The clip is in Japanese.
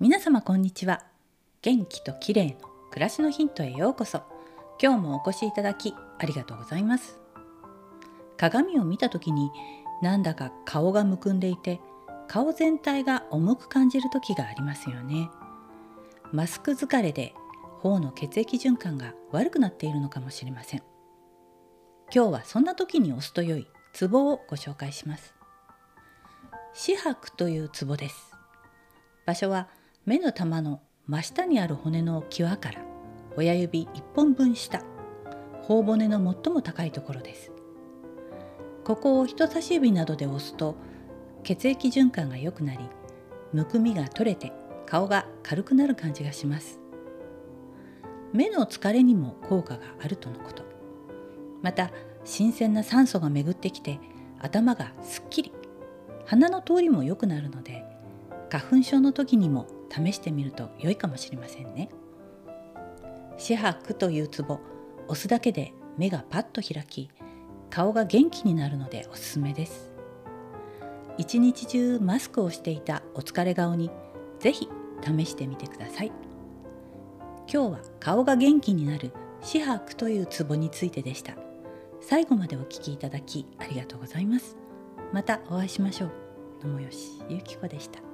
皆様こんにちは。元気と綺麗の暮らしのヒントへようこそ。今日もお越しいただきありがとうございます。鏡を見た時になんだか顔がむくんでいて顔全体が重く感じる時がありますよね。マスク疲れで頬の血液循環が悪くなっているのかもしれません。今日はそんな時に押すと良いツボをご紹介します。四白というツボです。場所は目の玉の真下にある骨の際から親指1本分下頬骨の最も高いところです。ここを人差し指などで押すと血液循環が良くなりむくみが取れて顔が軽くなる感じがします。目の疲れにも効果があるとのこと。また新鮮な酸素が巡ってきて頭がすっきり。鼻の通りも良くなるので花粉症の時にも試してみると良いかもしれませんね。四白というツボ押すだけで目がパッと開き顔が元気になるのでおすすめです。一日中マスクをしていたお疲れ顔にぜひ試してみてください。今日は顔が元気になる四白というツボについてでした。最後までお聞きいただきありがとうございます。またお会いしましょう。野茂よしゆきこでした。